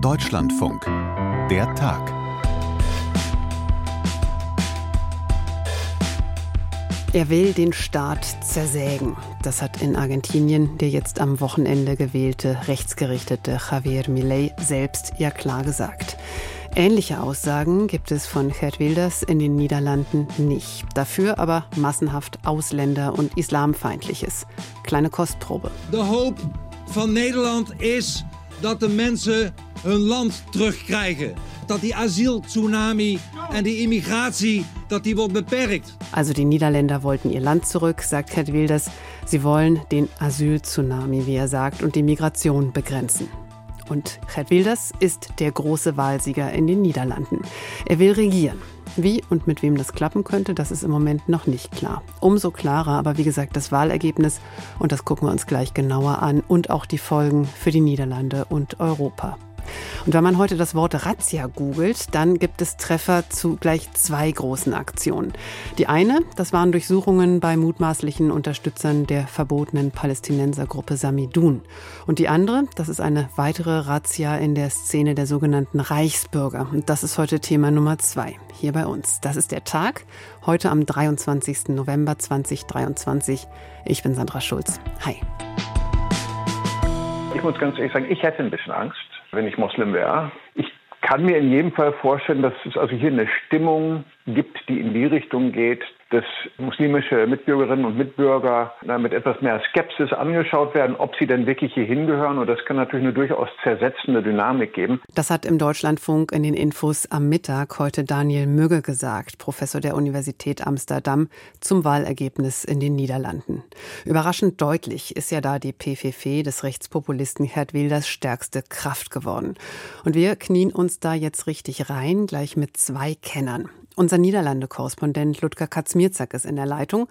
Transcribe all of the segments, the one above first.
Deutschlandfunk. Der Tag. Er will den Staat zersägen. Das hat in Argentinien der jetzt am Wochenende gewählte rechtsgerichtete Javier Milei selbst ja klar gesagt. Ähnliche Aussagen gibt es von Gerd Wilders in den Niederlanden nicht. Dafür aber massenhaft Ausländer- und Islamfeindliches. Kleine Kostprobe. De hoop van Nederland is dat de mensen hun land terugkrijgen. Dat die asieltsunami en die immigratie, dat die wordt beperkt. Also die Niederländer wollten ihr Land zurück, sagt Gerd Wilders. Sie wollen den Asyltsunami, wie er sagt, und die Migration begrenzen. Und Gerd Wilders ist der große Wahlsieger in den Niederlanden. Er will regieren. Wie und mit wem das klappen könnte, das ist im Moment noch nicht klar. Umso klarer aber, wie gesagt, das Wahlergebnis. Und das gucken wir uns gleich genauer an. Und auch die Folgen für die Niederlande und Europa. Und wenn man heute das Wort Razzia googelt, dann gibt es Treffer zu gleich zwei großen Aktionen. Die eine, das waren Durchsuchungen bei mutmaßlichen Unterstützern der verbotenen Palästinensergruppe Samidun. Und die andere, das ist eine weitere Razzia in der Szene der sogenannten Reichsbürger. Und das ist heute Thema Nummer zwei hier bei uns. Das ist der Tag, heute am 23. November 2023. Ich bin Sandra Schulz. Hi. Ich muss ganz ehrlich sagen, ich hätte ein bisschen Angst wenn ich Moslem wäre. Ich kann mir in jedem Fall vorstellen, dass es also hier eine Stimmung gibt, die in die Richtung geht, dass muslimische Mitbürgerinnen und Mitbürger mit etwas mehr Skepsis angeschaut werden, ob sie denn wirklich hier hingehören. Und das kann natürlich eine durchaus zersetzende Dynamik geben. Das hat im Deutschlandfunk in den Infos am Mittag heute Daniel Mügge gesagt, Professor der Universität Amsterdam, zum Wahlergebnis in den Niederlanden. Überraschend deutlich ist ja da die PVV des Rechtspopulisten Gerd Wilders stärkste Kraft geworden. Und wir knien uns da jetzt richtig rein, gleich mit zwei Kennern. Unser Niederlande-Korrespondent Ludger Katzmierzak ist in der Leitung.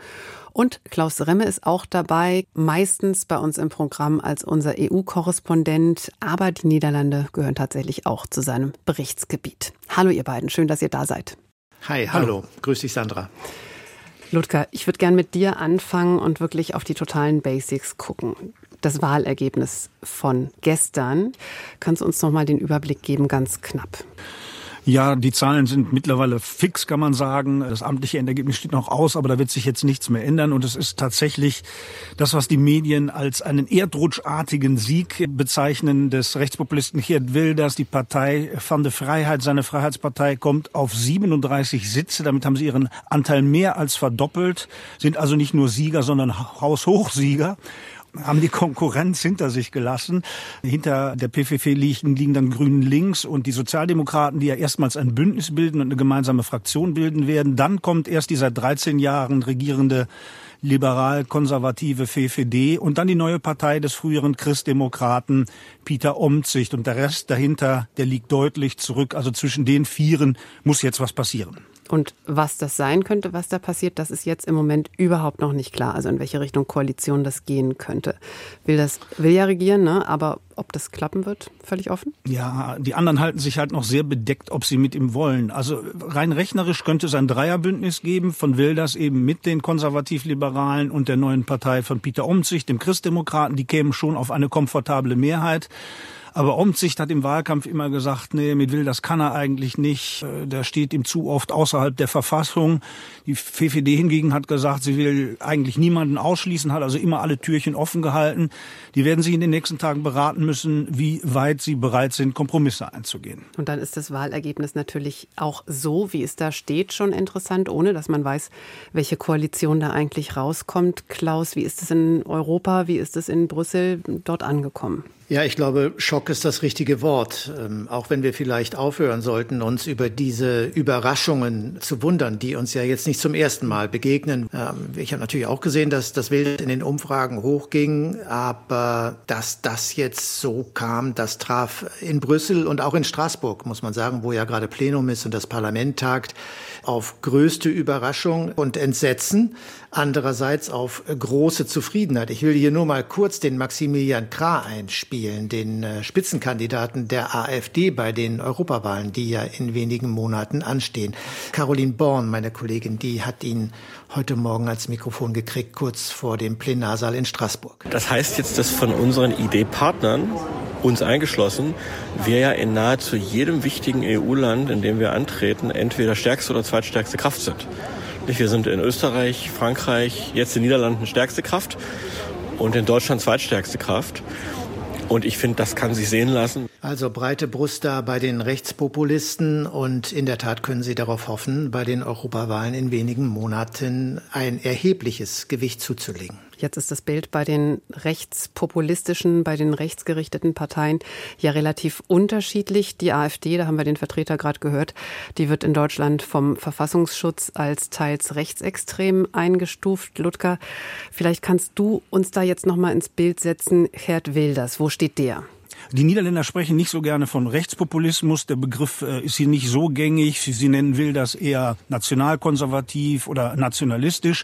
Und Klaus Remme ist auch dabei, meistens bei uns im Programm als unser EU-Korrespondent. Aber die Niederlande gehören tatsächlich auch zu seinem Berichtsgebiet. Hallo ihr beiden, schön, dass ihr da seid. Hi, hallo. hallo. Grüß dich, Sandra. Ludger, ich würde gern mit dir anfangen und wirklich auf die totalen Basics gucken. Das Wahlergebnis von gestern. Kannst du uns noch mal den Überblick geben, ganz knapp? Ja, die Zahlen sind mittlerweile fix, kann man sagen. Das amtliche Endergebnis steht noch aus, aber da wird sich jetzt nichts mehr ändern. Und es ist tatsächlich das, was die Medien als einen erdrutschartigen Sieg bezeichnen des Rechtspopulisten Geert Wilders. Die Partei Van de Freiheit, seine Freiheitspartei, kommt auf 37 Sitze. Damit haben sie ihren Anteil mehr als verdoppelt, sind also nicht nur Sieger, sondern Haushochsieger haben die Konkurrenz hinter sich gelassen. Hinter der PVV liegen, liegen dann Grünen links und die Sozialdemokraten, die ja erstmals ein Bündnis bilden und eine gemeinsame Fraktion bilden werden. Dann kommt erst die seit 13 Jahren regierende liberal-konservative VVD und dann die neue Partei des früheren Christdemokraten Peter Omtzigt und der Rest dahinter, der liegt deutlich zurück. Also zwischen den Vieren muss jetzt was passieren. Und was das sein könnte, was da passiert, das ist jetzt im Moment überhaupt noch nicht klar. Also in welche Richtung Koalition das gehen könnte. Will das, will ja regieren, ne? aber ob das klappen wird, völlig offen? Ja, die anderen halten sich halt noch sehr bedeckt, ob sie mit ihm wollen. Also rein rechnerisch könnte es ein Dreierbündnis geben von Wilders eben mit den Konservativliberalen und der neuen Partei von Peter Omtzigt, dem Christdemokraten. Die kämen schon auf eine komfortable Mehrheit. Aber Omtzigt hat im Wahlkampf immer gesagt, nee, mit Will, das kann er eigentlich nicht. Äh, der steht ihm zu oft außerhalb der Verfassung. Die VVD hingegen hat gesagt, sie will eigentlich niemanden ausschließen, hat also immer alle Türchen offen gehalten. Die werden sich in den nächsten Tagen beraten müssen, wie weit sie bereit sind, Kompromisse einzugehen. Und dann ist das Wahlergebnis natürlich auch so, wie es da steht, schon interessant, ohne dass man weiß, welche Koalition da eigentlich rauskommt. Klaus, wie ist es in Europa, wie ist es in Brüssel dort angekommen? Ja, ich glaube, Schock ist das richtige Wort. Ähm, auch wenn wir vielleicht aufhören sollten, uns über diese Überraschungen zu wundern, die uns ja jetzt nicht zum ersten Mal begegnen. Ähm, ich habe natürlich auch gesehen, dass das Wild in den Umfragen hochging, aber dass das jetzt so kam, das traf in Brüssel und auch in Straßburg, muss man sagen, wo ja gerade Plenum ist und das Parlament tagt, auf größte Überraschung und Entsetzen, andererseits auf große Zufriedenheit. Ich will hier nur mal kurz den Maximilian Krah einspielen spielen, den äh, Spitzenkandidaten der AfD bei den Europawahlen, die ja in wenigen Monaten anstehen. Caroline Born, meine Kollegin, die hat ihn heute Morgen als Mikrofon gekriegt, kurz vor dem Plenarsaal in Straßburg. Das heißt jetzt, dass von unseren ID-Partnern uns eingeschlossen, wir ja in nahezu jedem wichtigen EU-Land, in dem wir antreten, entweder stärkste oder zweitstärkste Kraft sind. Wir sind in Österreich, Frankreich, jetzt in den Niederlanden stärkste Kraft und in Deutschland zweitstärkste Kraft. Und ich finde, das kann sich sehen lassen. Also breite Brust da bei den Rechtspopulisten und in der Tat können Sie darauf hoffen, bei den Europawahlen in wenigen Monaten ein erhebliches Gewicht zuzulegen. Jetzt ist das Bild bei den rechtspopulistischen, bei den rechtsgerichteten Parteien ja relativ unterschiedlich. Die AfD, da haben wir den Vertreter gerade gehört, die wird in Deutschland vom Verfassungsschutz als teils rechtsextrem eingestuft. Ludger, vielleicht kannst du uns da jetzt noch mal ins Bild setzen. Gerd Wilders, wo steht der? Die Niederländer sprechen nicht so gerne von Rechtspopulismus. Der Begriff äh, ist hier nicht so gängig. Sie nennen Wilders eher nationalkonservativ oder nationalistisch.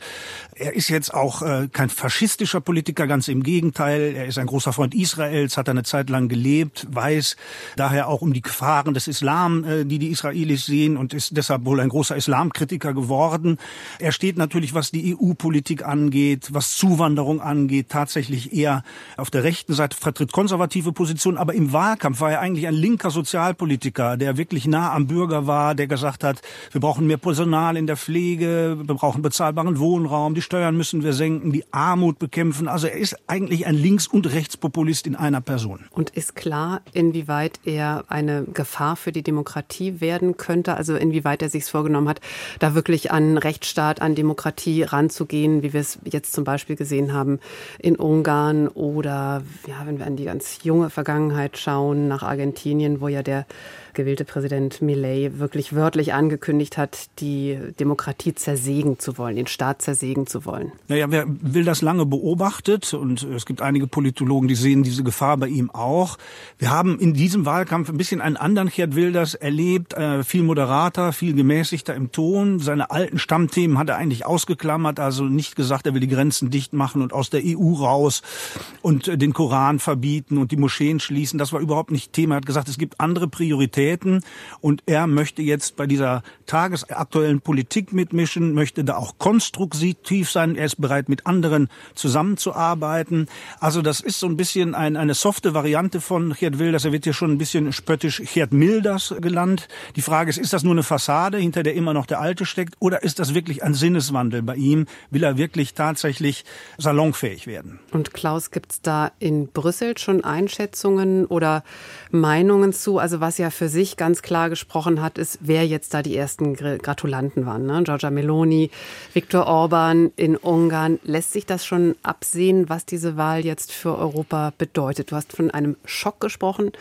Er ist jetzt auch äh, kein faschistischer Politiker, ganz im Gegenteil. Er ist ein großer Freund Israels, hat eine Zeit lang gelebt, weiß daher auch um die Gefahren des Islam, äh, die die Israelis sehen und ist deshalb wohl ein großer Islamkritiker geworden. Er steht natürlich, was die EU-Politik angeht, was Zuwanderung angeht, tatsächlich eher auf der rechten Seite, vertritt konservative Positionen Position, aber im Wahlkampf war er eigentlich ein linker Sozialpolitiker, der wirklich nah am Bürger war, der gesagt hat, wir brauchen mehr Personal in der Pflege, wir brauchen bezahlbaren Wohnraum, die Steuern müssen wir senken, die Armut bekämpfen. Also er ist eigentlich ein Links- und Rechtspopulist in einer Person. Und ist klar, inwieweit er eine Gefahr für die Demokratie werden könnte, also inwieweit er sich vorgenommen hat, da wirklich an Rechtsstaat, an Demokratie ranzugehen, wie wir es jetzt zum Beispiel gesehen haben in Ungarn oder ja, wenn wir an die ganz junge Vergangenheit Vergangenheit schauen, nach Argentinien, wo ja der gewählte Präsident Millet wirklich wörtlich angekündigt hat, die Demokratie zersägen zu wollen, den Staat zersägen zu wollen. Naja, wer will das lange beobachtet und es gibt einige Politologen, die sehen diese Gefahr bei ihm auch. Wir haben in diesem Wahlkampf ein bisschen einen anderen Gerd Wilders erlebt, äh, viel moderater, viel gemäßigter im Ton. Seine alten Stammthemen hat er eigentlich ausgeklammert, also nicht gesagt, er will die Grenzen dicht machen und aus der EU raus und äh, den Koran verbieten und die Moscheen schließen. Das war überhaupt nicht Thema. Er hat gesagt, es gibt andere Prioritäten Prioritäten und er möchte jetzt bei dieser tagesaktuellen Politik mitmischen, möchte da auch konstruktiv sein. Er ist bereit, mit anderen zusammenzuarbeiten. Also das ist so ein bisschen ein, eine softe Variante von Gerd Wilders. Er wird hier schon ein bisschen spöttisch Gerd Milders genannt. Die Frage ist, ist das nur eine Fassade, hinter der immer noch der Alte steckt, oder ist das wirklich ein Sinneswandel bei ihm? Will er wirklich tatsächlich salonfähig werden? Und Klaus, gibt's da in Brüssel schon Einschätzungen oder Meinungen zu? Also was ja für sich ganz klar gesprochen hat, ist, wer jetzt da die ersten Gratulanten waren. Ne? Giorgia Meloni, Viktor Orban in Ungarn. Lässt sich das schon absehen, was diese Wahl jetzt für Europa bedeutet? Du hast von einem Schock gesprochen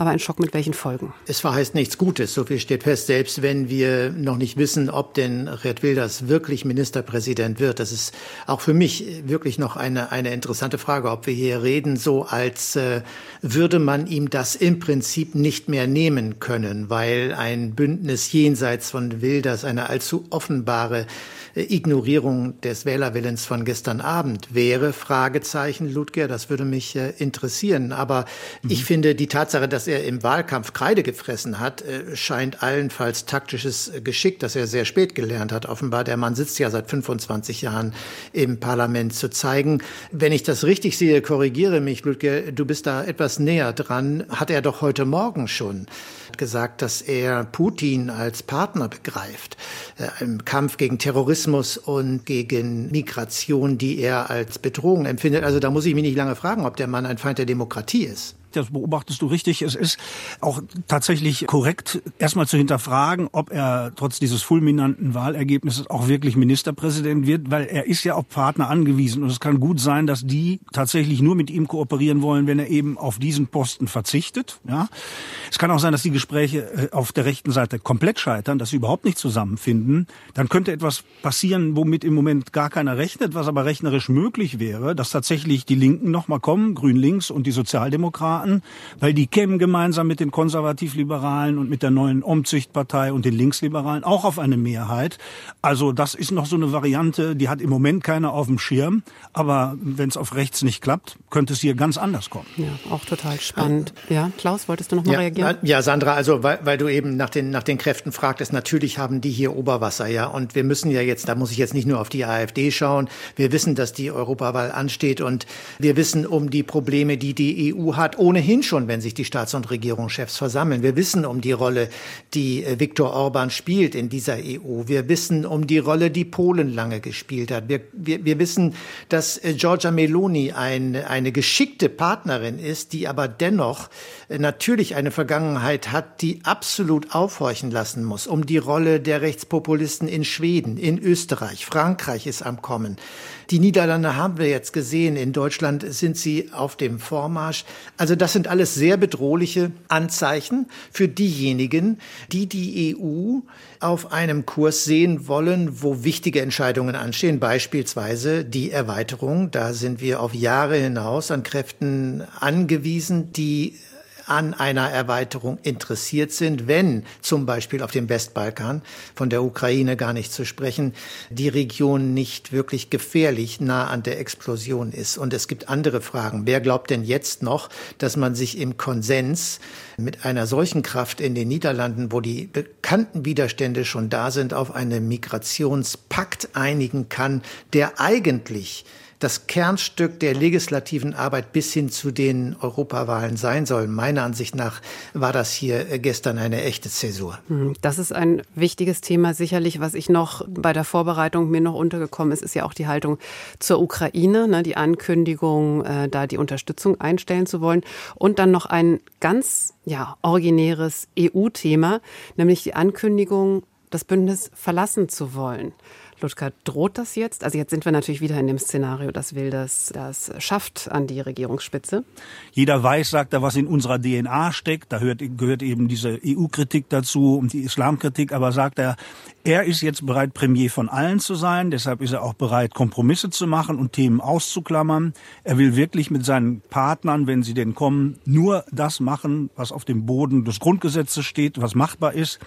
aber ein Schock mit welchen Folgen? Es verheißt nichts Gutes, so viel steht fest. Selbst wenn wir noch nicht wissen, ob denn Red Wilders wirklich Ministerpräsident wird, das ist auch für mich wirklich noch eine, eine interessante Frage, ob wir hier reden, so als äh, würde man ihm das im Prinzip nicht mehr nehmen können, weil ein Bündnis jenseits von Wilders eine allzu offenbare Ignorierung des Wählerwillens von gestern Abend wäre, Fragezeichen, Ludger, das würde mich äh, interessieren. Aber mhm. ich finde, die Tatsache, dass er im Wahlkampf Kreide gefressen hat, äh, scheint allenfalls taktisches Geschick, das er sehr spät gelernt hat. Offenbar, der Mann sitzt ja seit 25 Jahren im Parlament zu zeigen. Wenn ich das richtig sehe, korrigiere mich, Ludger, du bist da etwas näher dran, hat er doch heute Morgen schon gesagt, dass er Putin als Partner begreift äh, im Kampf gegen Terrorismus und gegen Migration, die er als Bedrohung empfindet. Also da muss ich mich nicht lange fragen, ob der Mann ein Feind der Demokratie ist das beobachtest du richtig. Es ist auch tatsächlich korrekt, erstmal zu hinterfragen, ob er trotz dieses fulminanten Wahlergebnisses auch wirklich Ministerpräsident wird, weil er ist ja auf Partner angewiesen. Und es kann gut sein, dass die tatsächlich nur mit ihm kooperieren wollen, wenn er eben auf diesen Posten verzichtet. Ja, Es kann auch sein, dass die Gespräche äh, auf der rechten Seite komplett scheitern, dass sie überhaupt nicht zusammenfinden. Dann könnte etwas passieren, womit im Moment gar keiner rechnet, was aber rechnerisch möglich wäre, dass tatsächlich die Linken nochmal kommen, Grün links und die Sozialdemokraten Demokraten, weil die kämen gemeinsam mit den Konservativliberalen und mit der neuen Umzichtpartei und den Linksliberalen auch auf eine Mehrheit. Also das ist noch so eine Variante, die hat im Moment keiner auf dem Schirm. Aber wenn es auf rechts nicht klappt, könnte es hier ganz anders kommen. Ja, auch total spannend. Ja, Klaus, wolltest du noch mal ja, reagieren? Ja, Sandra, also weil, weil du eben nach den, nach den Kräften fragtest, natürlich haben die hier Oberwasser, ja. Und wir müssen ja jetzt, da muss ich jetzt nicht nur auf die AfD schauen, wir wissen, dass die Europawahl ansteht und wir wissen um die Probleme, die die EU hat, ohnehin schon, wenn sich die Staats- und Regierungschefs versammeln. Wir wissen um die Rolle, die äh, Viktor Orban spielt in dieser EU. Wir wissen um die Rolle, die Polen lange gespielt hat. Wir, wir, wir wissen, dass äh, Giorgia Meloni ein, eine geschickte Partnerin ist, die aber dennoch äh, natürlich eine Vergangenheit hat, die absolut aufhorchen lassen muss. Um die Rolle der Rechtspopulisten in Schweden, in Österreich, Frankreich ist am Kommen. Die Niederlande haben wir jetzt gesehen. In Deutschland sind sie auf dem Vormarsch. Also das sind alles sehr bedrohliche Anzeichen für diejenigen, die die EU auf einem Kurs sehen wollen, wo wichtige Entscheidungen anstehen, beispielsweise die Erweiterung. Da sind wir auf Jahre hinaus an Kräften angewiesen, die an einer Erweiterung interessiert sind, wenn zum Beispiel auf dem Westbalkan, von der Ukraine gar nicht zu sprechen, die Region nicht wirklich gefährlich nah an der Explosion ist. Und es gibt andere Fragen. Wer glaubt denn jetzt noch, dass man sich im Konsens mit einer solchen Kraft in den Niederlanden, wo die bekannten Widerstände schon da sind, auf einen Migrationspakt einigen kann, der eigentlich das Kernstück der legislativen Arbeit bis hin zu den Europawahlen sein soll. Meiner Ansicht nach war das hier gestern eine echte Zäsur. Hm, das ist ein wichtiges Thema. Sicherlich, was ich noch bei der Vorbereitung mir noch untergekommen ist, ist ja auch die Haltung zur Ukraine, ne, die Ankündigung, äh, da die Unterstützung einstellen zu wollen. Und dann noch ein ganz ja, originäres EU-Thema, nämlich die Ankündigung, das Bündnis verlassen zu wollen. Ludger, droht das jetzt? Also jetzt sind wir natürlich wieder in dem Szenario, dass Wilders das schafft an die Regierungsspitze. Jeder weiß, sagt er, was in unserer DNA steckt. Da hört, gehört eben diese EU-Kritik dazu und die Islamkritik. Aber sagt er, er ist jetzt bereit, Premier von allen zu sein. Deshalb ist er auch bereit, Kompromisse zu machen und Themen auszuklammern. Er will wirklich mit seinen Partnern, wenn sie denn kommen, nur das machen, was auf dem Boden des Grundgesetzes steht, was machbar ist.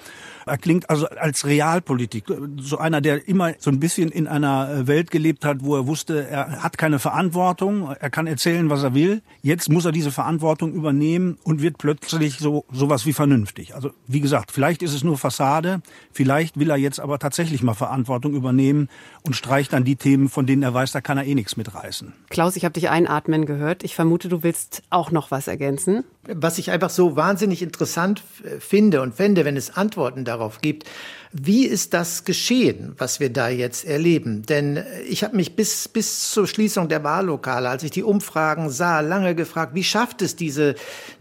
Er klingt also als Realpolitik, so einer, der immer so ein bisschen in einer äh, Welt gelebt hat, wo er wusste, er hat keine Verantwortung, er kann erzählen, was er will. Jetzt muss er diese Verantwortung übernehmen und wird plötzlich so sowas wie vernünftig. Also wie gesagt, vielleicht ist es nur Fassade, vielleicht will er jetzt aber tatsächlich mal Verantwortung übernehmen und streicht dann die Themen, von denen er weiß, da kann er eh nichts mitreißen. Klaus, ich habe dich einatmen gehört. Ich vermute, du willst auch noch was ergänzen. Was ich einfach so wahnsinnig interessant finde und fände, wenn es Antworten darauf gibt, wie ist das geschehen, was wir da jetzt erleben? Denn ich habe mich bis, bis zur Schließung der Wahllokale, als ich die Umfragen sah, lange gefragt, wie schafft es diese,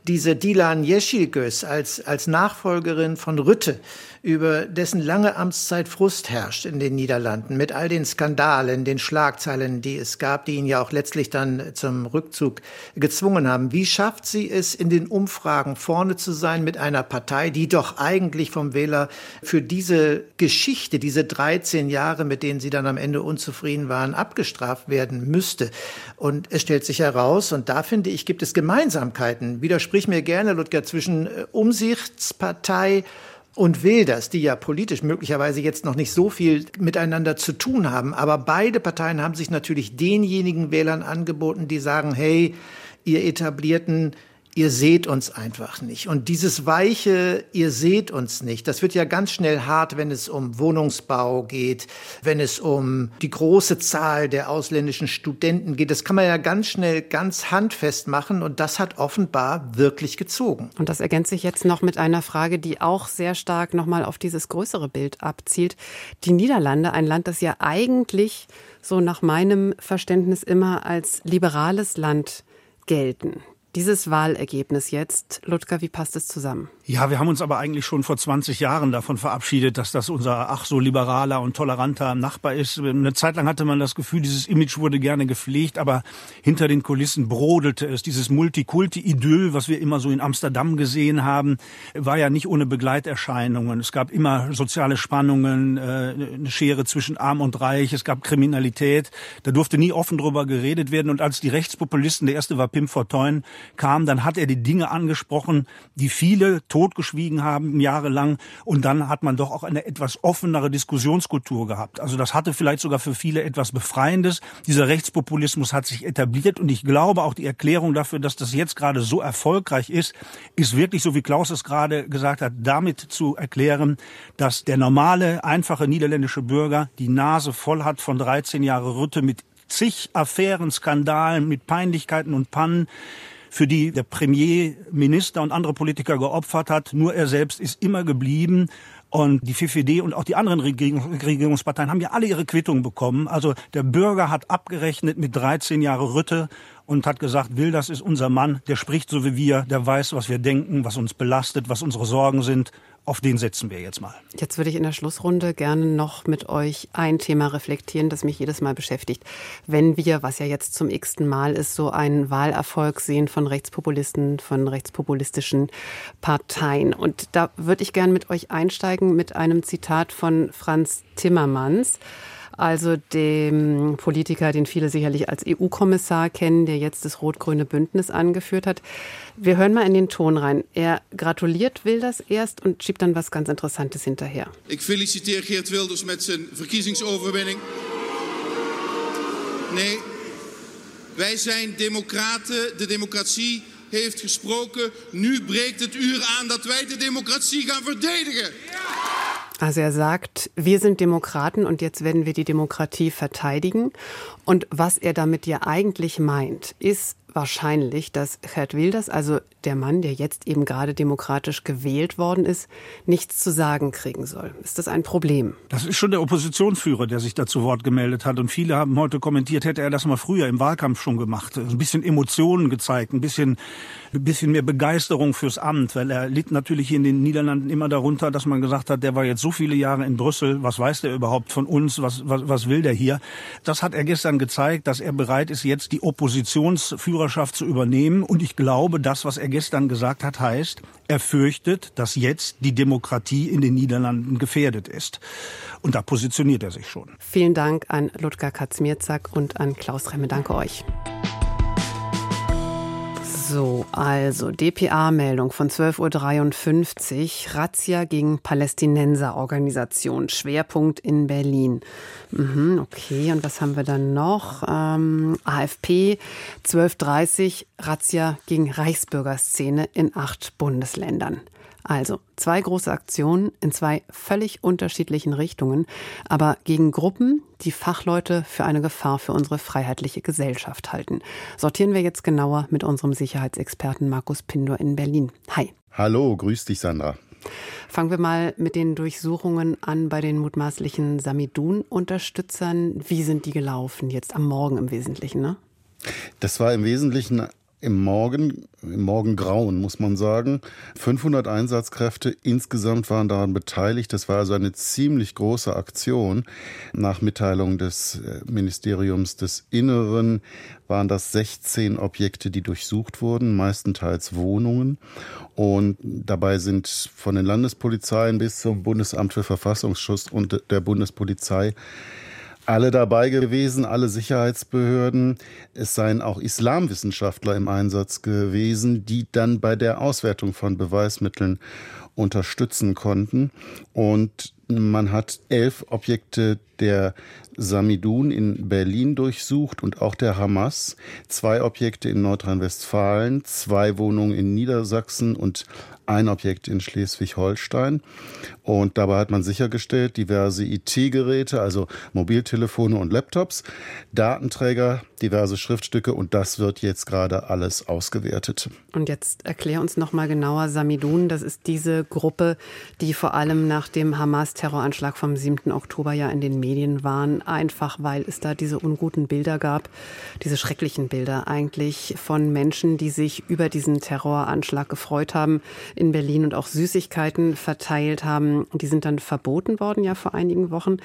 diese Dilan Yeşilgöz als, als Nachfolgerin von Rütte, über dessen lange Amtszeit Frust herrscht in den Niederlanden, mit all den Skandalen, den Schlagzeilen, die es gab, die ihn ja auch letztlich dann zum Rückzug gezwungen haben. Wie schafft sie es, in den Umfragen vorne zu sein mit einer Partei, die doch eigentlich vom Wähler für diese Geschichte, diese 13 Jahre, mit denen sie dann am Ende unzufrieden waren, abgestraft werden müsste? Und es stellt sich heraus, und da finde ich, gibt es Gemeinsamkeiten. Widersprich mir gerne, Ludger, zwischen äh, Umsichtspartei und Wilders, die ja politisch möglicherweise jetzt noch nicht so viel miteinander zu tun haben. Aber beide Parteien haben sich natürlich denjenigen Wählern angeboten, die sagen, hey, ihr etablierten ihr seht uns einfach nicht. Und dieses weiche, ihr seht uns nicht, das wird ja ganz schnell hart, wenn es um Wohnungsbau geht, wenn es um die große Zahl der ausländischen Studenten geht. Das kann man ja ganz schnell ganz handfest machen und das hat offenbar wirklich gezogen. Und das ergänzt sich jetzt noch mit einer Frage, die auch sehr stark nochmal auf dieses größere Bild abzielt. Die Niederlande, ein Land, das ja eigentlich so nach meinem Verständnis immer als liberales Land gelten. Dieses Wahlergebnis jetzt, Ludger, wie passt es zusammen? Ja, wir haben uns aber eigentlich schon vor 20 Jahren davon verabschiedet, dass das unser ach so liberaler und toleranter Nachbar ist. Eine Zeit lang hatte man das Gefühl, dieses Image wurde gerne gepflegt, aber hinter den Kulissen brodelte es. Dieses Multikulti-Idyll, was wir immer so in Amsterdam gesehen haben, war ja nicht ohne Begleiterscheinungen. Es gab immer soziale Spannungen, äh, eine Schere zwischen Arm und Reich, es gab Kriminalität. Da durfte nie offen drüber geredet werden. Und als die Rechtspopulisten, der erste war Pim Fortuyn, kam, dann hat er die Dinge angesprochen, die viele totgeschwiegen haben jahrelang. Und dann hat man doch auch eine etwas offenere Diskussionskultur gehabt. Also das hatte vielleicht sogar für viele etwas Befreiendes. Dieser Rechtspopulismus hat sich etabliert und ich glaube auch die Erklärung dafür, dass das jetzt gerade so erfolgreich ist, ist wirklich, so wie Klaus es gerade gesagt hat, damit zu erklären, dass der normale, einfache niederländische Bürger die Nase voll hat von 13 Jahre Rütte mit zig Affären, Skandalen, mit Peinlichkeiten und Pannen für die der Premierminister und andere Politiker geopfert hat. Nur er selbst ist immer geblieben. Und die FFD und auch die anderen Regierungsparteien haben ja alle ihre Quittung bekommen. Also der Bürger hat abgerechnet mit 13 Jahre Rütte und hat gesagt, Will, das ist unser Mann, der spricht so wie wir, der weiß, was wir denken, was uns belastet, was unsere Sorgen sind auf den setzen wir jetzt mal. Jetzt würde ich in der Schlussrunde gerne noch mit euch ein Thema reflektieren, das mich jedes Mal beschäftigt. Wenn wir, was ja jetzt zum x-ten Mal ist, so einen Wahlerfolg sehen von Rechtspopulisten, von rechtspopulistischen Parteien. Und da würde ich gerne mit euch einsteigen mit einem Zitat von Franz Timmermans also dem Politiker, den viele sicherlich als EU-Kommissar kennen, der jetzt das rot-grüne Bündnis angeführt hat. Wir hören mal in den Ton rein. Er gratuliert Wilders erst und schiebt dann was ganz Interessantes hinterher. Ich feliciteer Geert Wilders mit seiner Verkiezingsoverwinning. Nee, wij zijn democraten. De democratie heeft gesproken. Nu breekt het uur aan dat wij de democratie gaan verdedigen. Also er sagt, wir sind Demokraten und jetzt werden wir die Demokratie verteidigen. Und was er damit ja eigentlich meint, ist wahrscheinlich, dass Gerd Wilders, also der Mann, der jetzt eben gerade demokratisch gewählt worden ist, nichts zu sagen kriegen soll. Ist das ein Problem? Das ist schon der Oppositionsführer, der sich da zu Wort gemeldet hat. Und viele haben heute kommentiert, hätte er das mal früher im Wahlkampf schon gemacht. Ein bisschen Emotionen gezeigt, ein bisschen, ein bisschen mehr Begeisterung fürs Amt, weil er litt natürlich in den Niederlanden immer darunter, dass man gesagt hat, der war jetzt so viele Jahre in Brüssel, was weiß der überhaupt von uns, was, was, was will der hier? Das hat er gestern gezeigt, dass er bereit ist, jetzt die Oppositionsführerschaft zu übernehmen. Und ich glaube, das, was er gestern gesagt hat, heißt, er fürchtet, dass jetzt die Demokratie in den Niederlanden gefährdet ist. Und da positioniert er sich schon. Vielen Dank an Ludger Katzmierzak und an Klaus Remme. Danke euch. So, also DPA-Meldung von 12.53 Uhr. Razzia gegen Palästinenserorganisation. Schwerpunkt in Berlin. Mhm, okay, und was haben wir dann noch? Ähm, AFP 12.30 Razzia gegen Reichsbürgerszene in acht Bundesländern. Also zwei große Aktionen in zwei völlig unterschiedlichen Richtungen, aber gegen Gruppen, die Fachleute für eine Gefahr für unsere freiheitliche Gesellschaft halten. Sortieren wir jetzt genauer mit unserem Sicherheitsexperten Markus Pindor in Berlin. Hi. Hallo, grüß dich, Sandra. Fangen wir mal mit den Durchsuchungen an bei den mutmaßlichen Samidun-Unterstützern. Wie sind die gelaufen? Jetzt am Morgen im Wesentlichen, ne? Das war im Wesentlichen im Morgen, im Morgengrauen muss man sagen. 500 Einsatzkräfte insgesamt waren daran beteiligt. Das war also eine ziemlich große Aktion. Nach Mitteilung des äh, Ministeriums des Inneren waren das 16 Objekte, die durchsucht wurden, meistenteils Wohnungen. Und dabei sind von den Landespolizeien bis zum Bundesamt für Verfassungsschutz und der Bundespolizei alle dabei gewesen, alle Sicherheitsbehörden. Es seien auch Islamwissenschaftler im Einsatz gewesen, die dann bei der Auswertung von Beweismitteln unterstützen konnten. Und man hat elf Objekte der Samidun in Berlin durchsucht und auch der Hamas, zwei Objekte in Nordrhein-Westfalen, zwei Wohnungen in Niedersachsen und ein Objekt in Schleswig-Holstein. Und dabei hat man sichergestellt, diverse IT-Geräte, also Mobiltelefone und Laptops, Datenträger, diverse Schriftstücke und das wird jetzt gerade alles ausgewertet. Und jetzt erklär uns noch mal genauer Samidun, das ist diese Gruppe, die vor allem nach dem Hamas-Terroranschlag vom 7. Oktober ja in den Medien waren, einfach weil es da diese unguten Bilder gab, diese schrecklichen Bilder eigentlich von Menschen, die sich über diesen Terroranschlag gefreut haben in Berlin und auch Süßigkeiten verteilt haben. Die sind dann verboten worden ja vor einigen Wochen.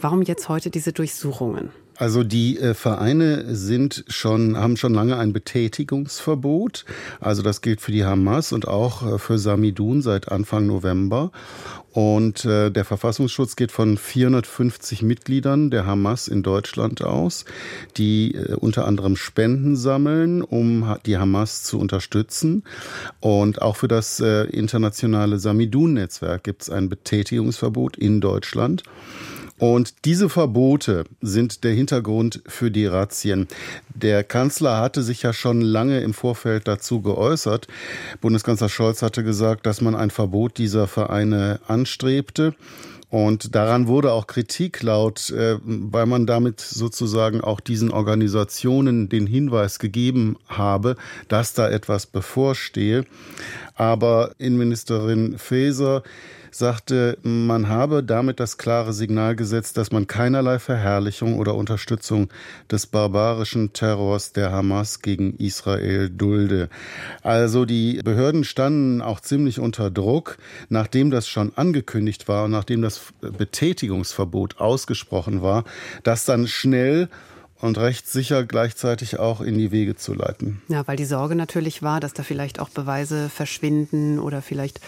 Warum jetzt heute diese Durchsuchungen? Also die äh, Vereine sind schon, haben schon lange ein Betätigungsverbot. Also das gilt für die Hamas und auch äh, für Samidun seit Anfang November. Und äh, der Verfassungsschutz geht von 450 Mitgliedern der Hamas in Deutschland aus, die äh, unter anderem Spenden sammeln, um die Hamas zu unterstützen. Und auch für das äh, internationale Samidun-Netzwerk gibt es ein Betätigungsverbot in Deutschland. Und diese Verbote sind der Hintergrund für die Razzien. Der Kanzler hatte sich ja schon lange im Vorfeld dazu geäußert. Bundeskanzler Scholz hatte gesagt, dass man ein Verbot dieser Vereine anstrebte. Und daran wurde auch Kritik laut, äh, weil man damit sozusagen auch diesen Organisationen den Hinweis gegeben habe, dass da etwas bevorstehe. Aber Innenministerin Faeser sagte, man habe damit das klare Signal gesetzt, dass man keinerlei Verherrlichung oder Unterstützung des barbarischen Terrors der Hamas gegen Israel dulde. Also die Behörden standen auch ziemlich unter Druck, nachdem das schon angekündigt war und nachdem das Betätigungsverbot ausgesprochen war, dass dann schnell und rechtssicher gleichzeitig auch in die Wege zu leiten. Ja, weil die Sorge natürlich war, dass da vielleicht auch Beweise verschwinden oder vielleicht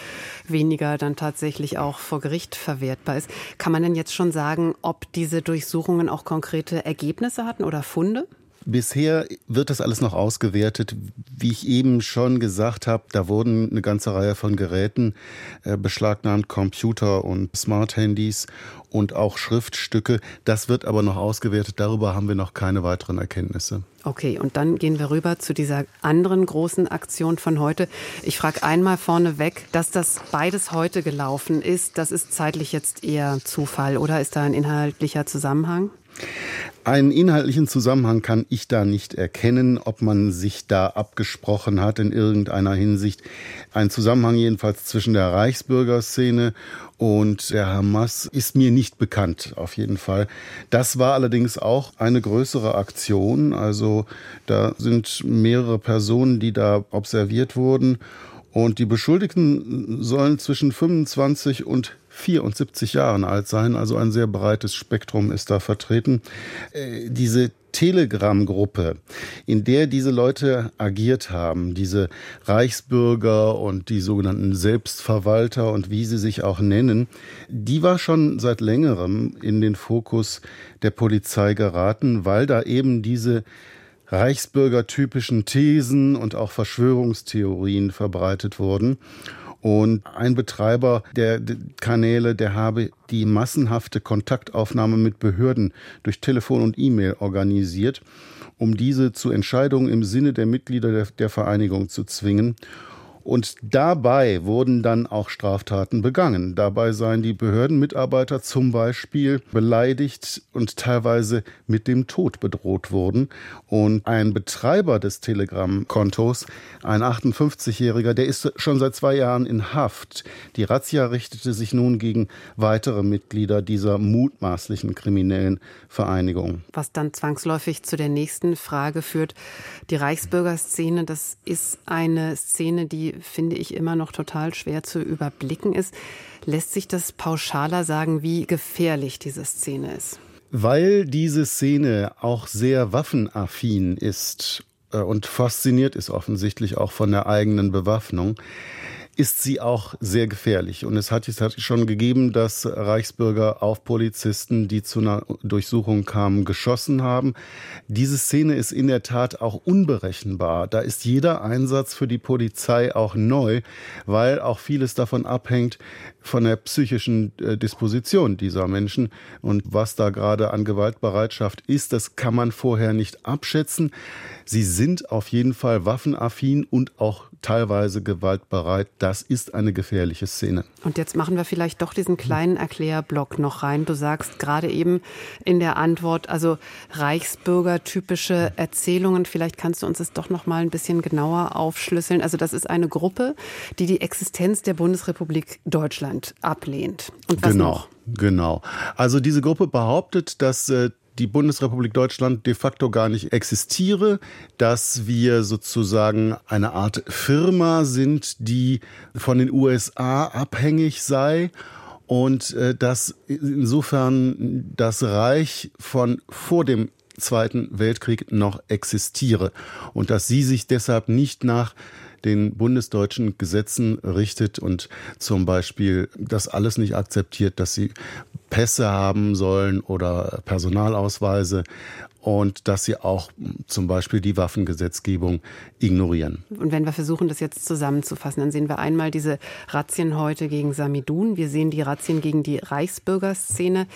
weniger dann tatsächlich auch vor Gericht verwertbar ist. Kann man denn jetzt schon sagen, ob diese Durchsuchungen auch konkrete Ergebnisse hatten oder Funde? Bisher wird das alles noch ausgewertet. Wie ich eben schon gesagt habe, da wurden eine ganze Reihe von Geräten äh, beschlagnahmt, Computer und Smart-Handys und auch Schriftstücke. Das wird aber noch ausgewertet. Darüber haben wir noch keine weiteren Erkenntnisse. Okay, und dann gehen wir rüber zu dieser anderen großen Aktion von heute. Ich frage einmal vorneweg, dass das beides heute gelaufen ist, das ist zeitlich jetzt eher Zufall oder ist da ein inhaltlicher Zusammenhang? Einen inhaltlichen Zusammenhang kann ich da nicht erkennen, ob man sich da abgesprochen hat in irgendeiner Hinsicht. Ein Zusammenhang jedenfalls zwischen der Reichsbürgerszene und der Hamas ist mir nicht bekannt, auf jeden Fall. Das war allerdings auch eine größere Aktion. Also da sind mehrere Personen, die da observiert wurden. Und die Beschuldigten sollen zwischen 25 und 74 Jahren alt sein, also ein sehr breites Spektrum ist da vertreten. Äh, diese Telegram-Gruppe, in der diese Leute agiert haben, diese Reichsbürger und die sogenannten Selbstverwalter und wie sie sich auch nennen, die war schon seit längerem in den Fokus der Polizei geraten, weil da eben diese reichsbürgertypischen Thesen und auch Verschwörungstheorien verbreitet wurden. Und ein Betreiber der Kanäle, der habe die massenhafte Kontaktaufnahme mit Behörden durch Telefon und E-Mail organisiert, um diese zu Entscheidungen im Sinne der Mitglieder der, der Vereinigung zu zwingen. Und dabei wurden dann auch Straftaten begangen. Dabei seien die Behördenmitarbeiter zum Beispiel beleidigt und teilweise mit dem Tod bedroht worden. Und ein Betreiber des Telegram-Kontos, ein 58-Jähriger, der ist schon seit zwei Jahren in Haft. Die Razzia richtete sich nun gegen weitere Mitglieder dieser mutmaßlichen kriminellen Vereinigung. Was dann zwangsläufig zu der nächsten Frage führt. Die Reichsbürgerszene, das ist eine Szene, die finde ich, immer noch total schwer zu überblicken ist. Lässt sich das pauschaler sagen, wie gefährlich diese Szene ist? Weil diese Szene auch sehr waffenaffin ist äh, und fasziniert ist offensichtlich auch von der eigenen Bewaffnung, ist sie auch sehr gefährlich. Und es hat, es hat schon gegeben, dass Reichsbürger auf Polizisten, die zu einer Durchsuchung kamen, geschossen haben. Diese Szene ist in der Tat auch unberechenbar. Da ist jeder Einsatz für die Polizei auch neu, weil auch vieles davon abhängt von der psychischen äh, Disposition dieser Menschen. Und was da gerade an Gewaltbereitschaft ist, das kann man vorher nicht abschätzen. Sie sind auf jeden Fall waffenaffin und auch teilweise gewaltbereit. Das ist eine gefährliche Szene. Und jetzt machen wir vielleicht doch diesen kleinen Erklärblock noch rein. Du sagst gerade eben in der Antwort, also Reichsbürger-typische Erzählungen. Vielleicht kannst du uns das doch noch mal ein bisschen genauer aufschlüsseln. Also das ist eine Gruppe, die die Existenz der Bundesrepublik Deutschland ablehnt. Und was genau. Noch? Genau. Also diese Gruppe behauptet, dass äh, die Bundesrepublik Deutschland de facto gar nicht existiere, dass wir sozusagen eine Art Firma sind, die von den USA abhängig sei und äh, dass insofern das Reich von vor dem Zweiten Weltkrieg noch existiere und dass sie sich deshalb nicht nach den bundesdeutschen Gesetzen richtet und zum Beispiel das alles nicht akzeptiert, dass sie Pässe haben sollen oder Personalausweise und dass sie auch zum Beispiel die Waffengesetzgebung ignorieren. Und wenn wir versuchen, das jetzt zusammenzufassen, dann sehen wir einmal diese Razzien heute gegen Samidun, wir sehen die Razzien gegen die Reichsbürgerszene.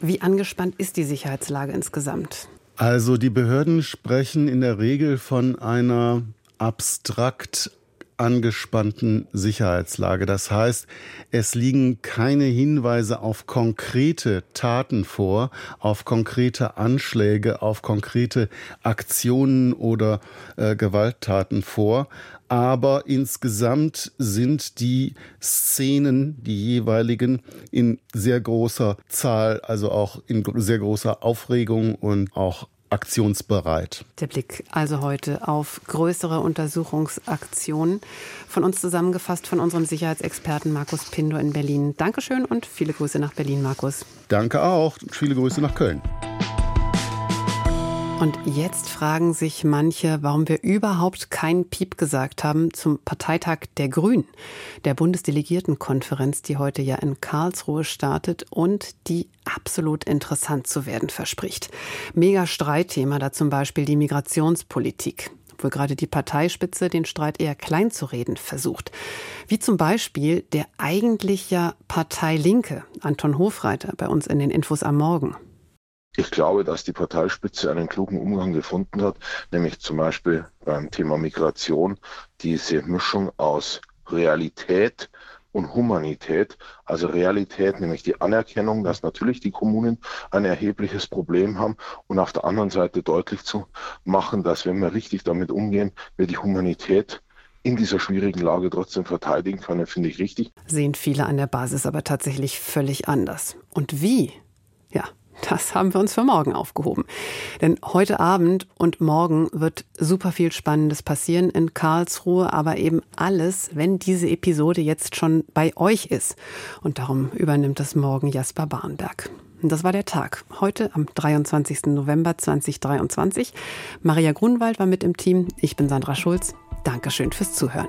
Wie angespannt ist die Sicherheitslage insgesamt? Also die Behörden sprechen in der Regel von einer abstrakt angespannten Sicherheitslage. Das heißt, es liegen keine Hinweise auf konkrete Taten vor, auf konkrete Anschläge, auf konkrete Aktionen oder äh, Gewalttaten vor. Aber insgesamt sind die Szenen, die jeweiligen, in sehr großer Zahl, also auch in sehr großer Aufregung und auch aktionsbereit. Der Blick also heute auf größere Untersuchungsaktionen. Von uns zusammengefasst von unserem Sicherheitsexperten Markus Pindo in Berlin. Dankeschön und viele Grüße nach Berlin, Markus. Danke auch. Viele Grüße nach Köln. Und jetzt fragen sich manche, warum wir überhaupt keinen Piep gesagt haben zum Parteitag der Grünen, der Bundesdelegiertenkonferenz, die heute ja in Karlsruhe startet und die absolut interessant zu werden verspricht. Mega Streitthema da zum Beispiel die Migrationspolitik obwohl gerade die Parteispitze den Streit eher klein zu reden versucht. Wie zum Beispiel der eigentlich ja Partei Linke, Anton Hofreiter, bei uns in den Infos am Morgen. Ich glaube, dass die Parteispitze einen klugen Umgang gefunden hat, nämlich zum Beispiel beim Thema Migration diese Mischung aus Realität und Humanität. Also Realität, nämlich die Anerkennung, dass natürlich die Kommunen ein erhebliches Problem haben und auf der anderen Seite deutlich zu machen, dass wenn wir richtig damit umgehen, wir die Humanität in dieser schwierigen Lage trotzdem verteidigen können, finde ich richtig. Sehen viele an der Basis aber tatsächlich völlig anders. Und wie? Ja, das haben wir uns für morgen aufgehoben. Denn heute Abend und morgen wird super viel Spannendes passieren in Karlsruhe, aber eben alles, wenn diese Episode jetzt schon bei euch ist. Und darum übernimmt es morgen Jasper Barnberg. Das war der Tag. Heute am 23. November 2023. Maria Grunwald war mit im Team. Ich bin Sandra Schulz. Dankeschön fürs Zuhören.